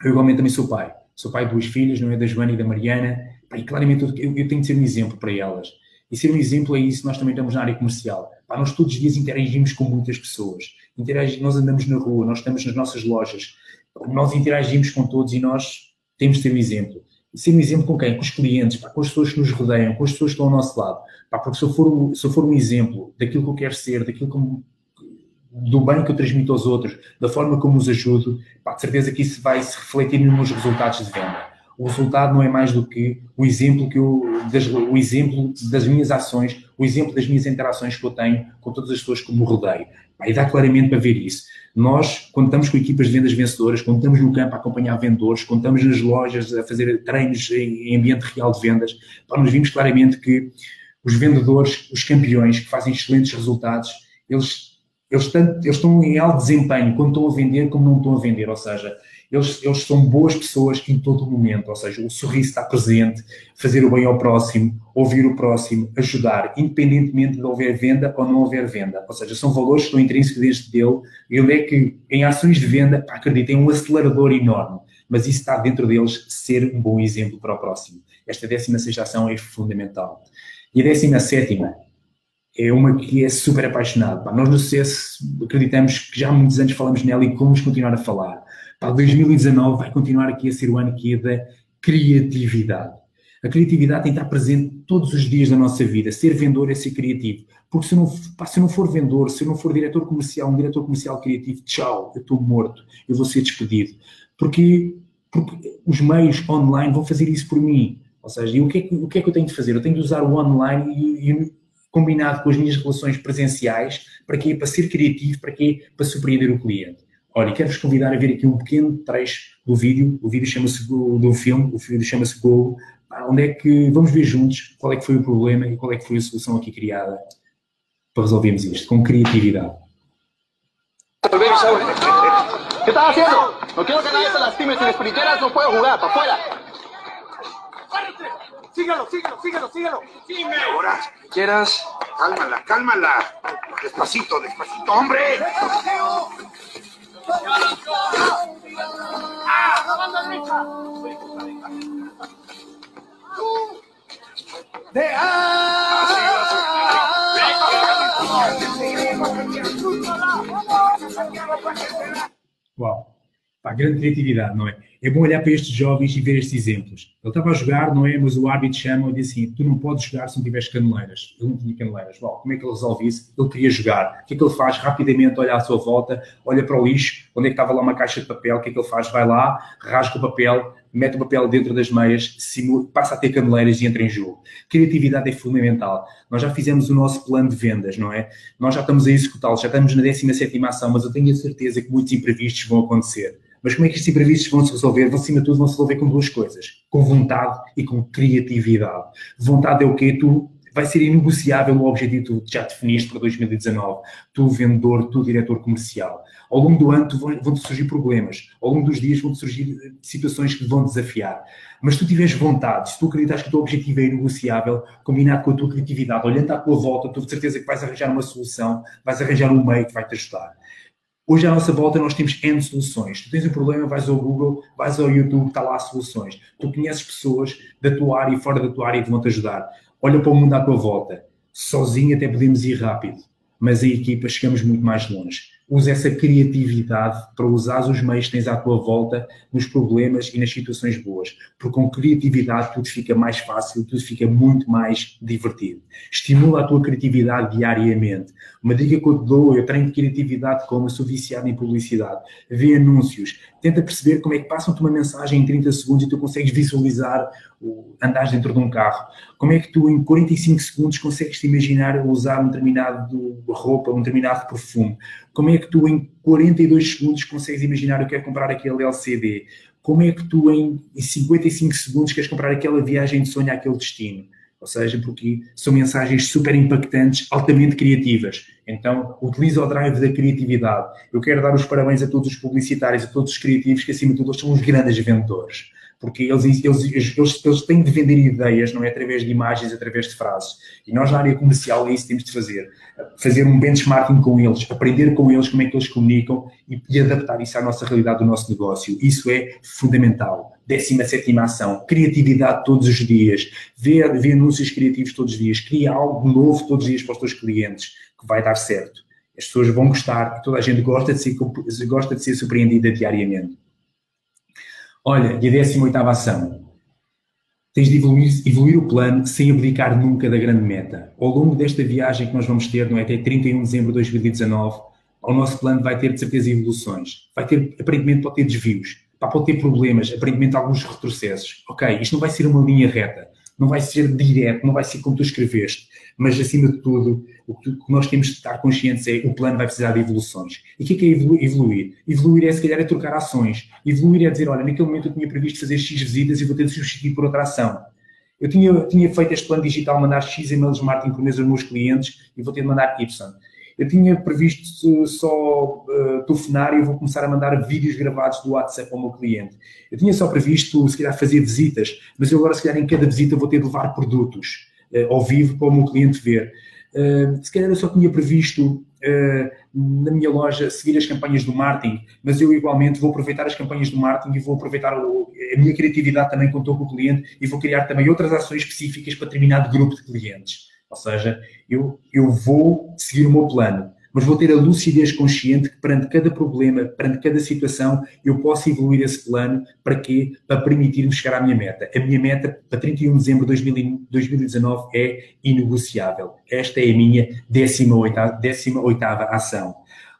Speaker 1: Eu igualmente também sou pai. Sou pai de duas filhas, não é? Da Joana e da Mariana. E claramente eu, eu tenho de ser um exemplo para elas. E ser um exemplo é isso, nós também estamos na área comercial. Pá, nós todos os dias interagimos com muitas pessoas. Interagimos, nós andamos na rua, nós estamos nas nossas lojas. Nós interagimos com todos e nós temos de ser um exemplo ser um exemplo com quem? Com os clientes, pá, com as pessoas que nos rodeiam, com as pessoas que estão ao nosso lado. Pá, porque se eu, for, se eu for um exemplo daquilo que eu quero ser, daquilo que, do bem que eu transmito aos outros, da forma como os ajudo, pá, de certeza que isso vai se refletir nos meus resultados de venda. O resultado não é mais do que o exemplo que eu, das, o exemplo das minhas ações, o exemplo das minhas interações que eu tenho com todas as pessoas que me rodeio. E dá claramente para ver isso. Nós, quando estamos com equipas de vendas vencedoras, quando estamos no campo a acompanhar vendedores, quando estamos nas lojas a fazer treinos em ambiente real de vendas, nós vimos claramente que os vendedores, os campeões que fazem excelentes resultados, eles, eles, tanto, eles estão em alto desempenho quando estão a vender como não estão a vender, ou seja, eles, eles são boas pessoas em todo o momento, ou seja, o sorriso está presente, fazer o bem ao próximo, ouvir o próximo, ajudar, independentemente de houver venda ou não houver venda. Ou seja, são valores que estão intrínsecos deste dele. Ele é que, em ações de venda, acreditem, é um acelerador enorme, mas isso está dentro deles ser um bom exemplo para o próximo. Esta 16 ação é fundamental. E a 17 é uma que é super apaixonada. Nós no sucesso acreditamos que já há muitos anos falamos nela e vamos continuar a falar. Pá, 2019 vai continuar aqui a ser o ano que é da criatividade. A criatividade tem que estar presente todos os dias da nossa vida. Ser vendedor é ser criativo. Porque se eu, não, se eu não for vendedor, se eu não for diretor comercial, um diretor comercial criativo, tchau, eu estou morto, eu vou ser despedido. Porque, porque os meios online vão fazer isso por mim. Ou seja, o que, é que, o que é que eu tenho de fazer? Eu tenho de usar o online e, e combinado com as minhas relações presenciais, para quê? Para ser criativo, para quê? Para surpreender o cliente. Olha, quero-vos convidar a ver aqui um pequeno trecho do vídeo, o vídeo chama-se do filme, o vídeo chama-se Go, onde é que vamos ver juntos qual é que foi o problema e qual é que foi a solução aqui criada para resolvermos isto, com criatividade.
Speaker 5: ¿Qué estás haciendo? No quiero que nadie se lastime. Si les periqueras no puedo jugar. ¡Para afuera! Síguelo, síguelo, síguelo, síguelo.
Speaker 6: Ahora, quieras. Cálmala, cálmala. Despacito, despacito, hombre.
Speaker 5: De
Speaker 1: Uau! Pá, grande criatividade, não é? É bom olhar para estes jovens e ver estes exemplos. Ele estava a jogar, não é? Mas o árbitro chama e diz assim: tu não podes jogar se não tiveres caneleiras. Ele não tinha caneleiras. Bom, como é que ele resolve isso? Ele queria jogar. O que é que ele faz? Rapidamente olha à sua volta, olha para o lixo, onde é que estava lá uma caixa de papel, o que é que ele faz? Vai lá, rasga o papel, mete o papel dentro das meias, passa a ter caneleiras e entra em jogo. Criatividade é fundamental. Nós já fizemos o nosso plano de vendas, não é? Nós já estamos a executá-lo, já estamos na 17 ação, mas eu tenho a certeza que muitos imprevistos vão acontecer. Mas como é que estes imprevistos vão se resolver? Vão, acima de tudo, vão se resolver com duas coisas: com vontade e com criatividade. Vontade é o quê? Tu vai ser inegociável o objetivo que já definiste para 2019. Tu, vendedor, tu, diretor comercial. Ao longo do ano vão-te surgir problemas, ao longo dos dias vão-te surgir eh, situações que te vão desafiar. Mas se tu tiveres vontade, se tu acreditas que o teu objetivo é inegociável, combinado com a tua criatividade, olhando à tua volta, tu de certeza que vais arranjar uma solução, vais arranjar um meio que vai te ajudar. Hoje à nossa volta nós temos N soluções. Tu tens um problema, vais ao Google, vais ao YouTube, está lá soluções. Tu conheces pessoas da tua área e fora da tua área que vão te ajudar. Olha para o mundo à tua volta. Sozinho até podemos ir rápido, mas em equipa chegamos muito mais longe usa essa criatividade para usar os meios que tens à tua volta nos problemas e nas situações boas. Porque com criatividade tudo fica mais fácil, tudo fica muito mais divertido. Estimula a tua criatividade diariamente. Uma dica que eu te dou, eu treino de criatividade como eu sou viciado em publicidade. Vê anúncios, tenta perceber como é que passam-te uma mensagem em 30 segundos e tu consegues visualizar andares dentro de um carro. Como é que tu em 45 segundos consegues te imaginar usar um determinado roupa, um determinado perfume? Como é que tu em 42 segundos consegues imaginar eu quero comprar aquele LCD? Como é que tu em 55 segundos queres comprar aquela viagem de sonho àquele destino? Ou seja, porque são mensagens super impactantes, altamente criativas. Então, utiliza o drive da criatividade. Eu quero dar os parabéns a todos os publicitários, a todos os criativos, que acima de tudo são os grandes vendedores porque eles, eles, eles, eles, têm de vender ideias, não é através de imagens, através de frases. E nós, na área comercial, é isso que temos de fazer. Fazer um benchmarking com eles, aprender com eles como é que eles comunicam e, e adaptar isso à nossa realidade do nosso negócio. Isso é fundamental. 17 ação, criatividade todos os dias, ver, ver anúncios criativos todos os dias, cria algo novo todos os dias para os teus clientes, que vai dar certo. As pessoas vão gostar, toda a gente gosta de ser, gosta de ser surpreendida diariamente. Olha, e a 18 ação. Tens de evoluir, evoluir, o plano sem abdicar nunca da grande meta. Ao longo desta viagem que nós vamos ter, não é? Até 31 de dezembro de 2019, o nosso plano vai ter de certeza evoluções. Vai ter, aparentemente, pode ter desvios. Pode ter problemas, aparentemente alguns retrocessos. Ok, isto não vai ser uma linha reta não vai ser direto, não vai ser como tu escreveste, mas acima de tudo, o que nós temos de estar conscientes é o plano vai precisar de evoluções. E o que é, é evoluir? Evoluir é, se calhar, é trocar ações. Evoluir é dizer, olha, naquele momento eu tinha previsto fazer X visitas e vou ter de substituir por outra ação. Eu tinha, tinha feito este plano digital, mandar X e-mails de marketing por mês aos meus clientes e vou ter de mandar Y. Eu tinha previsto só uh, telefonar e eu vou começar a mandar vídeos gravados do WhatsApp ao meu cliente. Eu tinha só previsto, se calhar, fazer visitas, mas eu agora, se calhar, em cada visita vou ter de levar produtos uh, ao vivo para o meu cliente ver. Uh, se calhar eu só tinha previsto uh, na minha loja seguir as campanhas do marketing, mas eu igualmente vou aproveitar as campanhas do marketing e vou aproveitar o, a minha criatividade também com o cliente e vou criar também outras ações específicas para determinado grupo de clientes. Ou seja, eu, eu vou seguir o meu plano, mas vou ter a lucidez consciente que perante cada problema, perante cada situação, eu posso evoluir esse plano para quê? Para permitir-me chegar à minha meta. A minha meta para 31 de dezembro de 2019 é inegociável. Esta é a minha 18ª, 18 ação.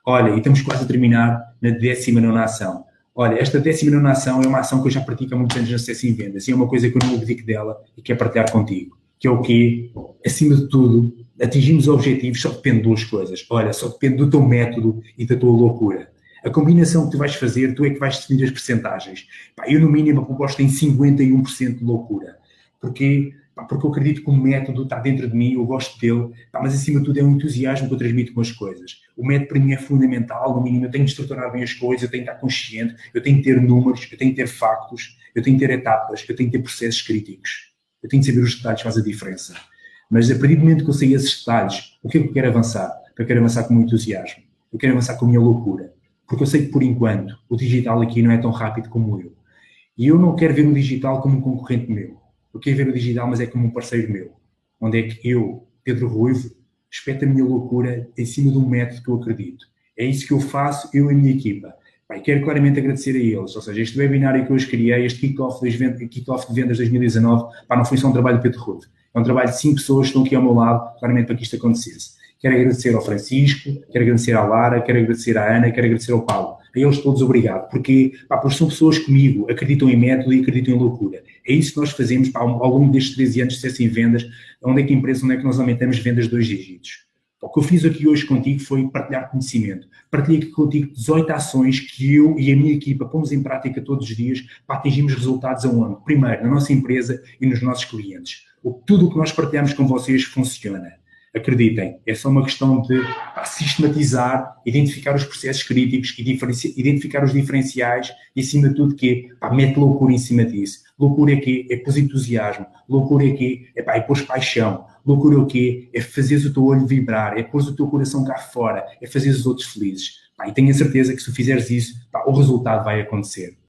Speaker 1: Olha, e estamos quase a terminar na 19 ação. Olha, esta 19 ação é uma ação que eu já pratico há muitos anos no acesso em vendas e é uma coisa que eu não abdico dela e quero partilhar contigo. Que é o quê? Acima de tudo, atingimos objetivos só depende de duas coisas. Olha, só depende do teu método e da tua loucura. A combinação que tu vais fazer, tu é que vais definir as percentagens. Eu, no mínimo, aposto em 51% de loucura. Porque, pá, porque eu acredito que o método está dentro de mim, eu gosto dele, mas acima de tudo é um entusiasmo que eu transmito com as coisas. O método para mim é fundamental, no mínimo eu tenho de estruturar bem as coisas, eu tenho de estar consciente, eu tenho de ter números, eu tenho de ter factos, eu tenho de ter etapas, eu tenho de ter processos críticos. Eu tenho de saber os detalhes que fazem a diferença. Mas a partir do momento que eu sei esses detalhes, o que é que eu quero avançar? Eu quero avançar com o entusiasmo. Eu quero avançar com a minha loucura. Porque eu sei que, por enquanto, o digital aqui não é tão rápido como eu. E eu não quero ver o digital como um concorrente meu. Eu quero ver o digital, mas é como um parceiro meu. Onde é que eu, Pedro Ruivo, espeto a minha loucura em cima de um método que eu acredito. É isso que eu faço, eu e a minha equipa. Pai, quero claramente agradecer a eles. Ou seja, este webinário que eu hoje criei, este kick-off de vendas 2019, pá, não foi só um trabalho de Pedro Ruivo é um trabalho de cinco pessoas que estão aqui ao meu lado, claramente, para que isto acontecesse. Quero agradecer ao Francisco, quero agradecer à Lara, quero agradecer à Ana, quero agradecer ao Paulo. A eles todos obrigado, porque, pá, porque são pessoas comigo, acreditam em método e acreditam em loucura. É isso que nós fazemos pá, ao longo destes 13 anos de sucesso em vendas, onde é que a empresa, onde é que nós aumentamos vendas de dois dígitos. O que eu fiz aqui hoje contigo foi partilhar conhecimento. Partilhei aqui contigo 18 ações que eu e a minha equipa pomos em prática todos os dias para atingirmos resultados aonde? Primeiro, na nossa empresa e nos nossos clientes tudo o que nós partilhamos com vocês funciona. Acreditem, é só uma questão de pá, sistematizar, identificar os processos críticos, identificar os diferenciais e, acima de tudo, que pá, mete loucura em cima disso. Loucura é que é pôs entusiasmo, loucura é que é, pá, é paixão, loucura é o quê? É fazer o teu olho vibrar, é pôr o teu coração cá fora, é fazer os outros felizes. Pá, e tenho a certeza que se fizeres isso, pá, o resultado vai acontecer.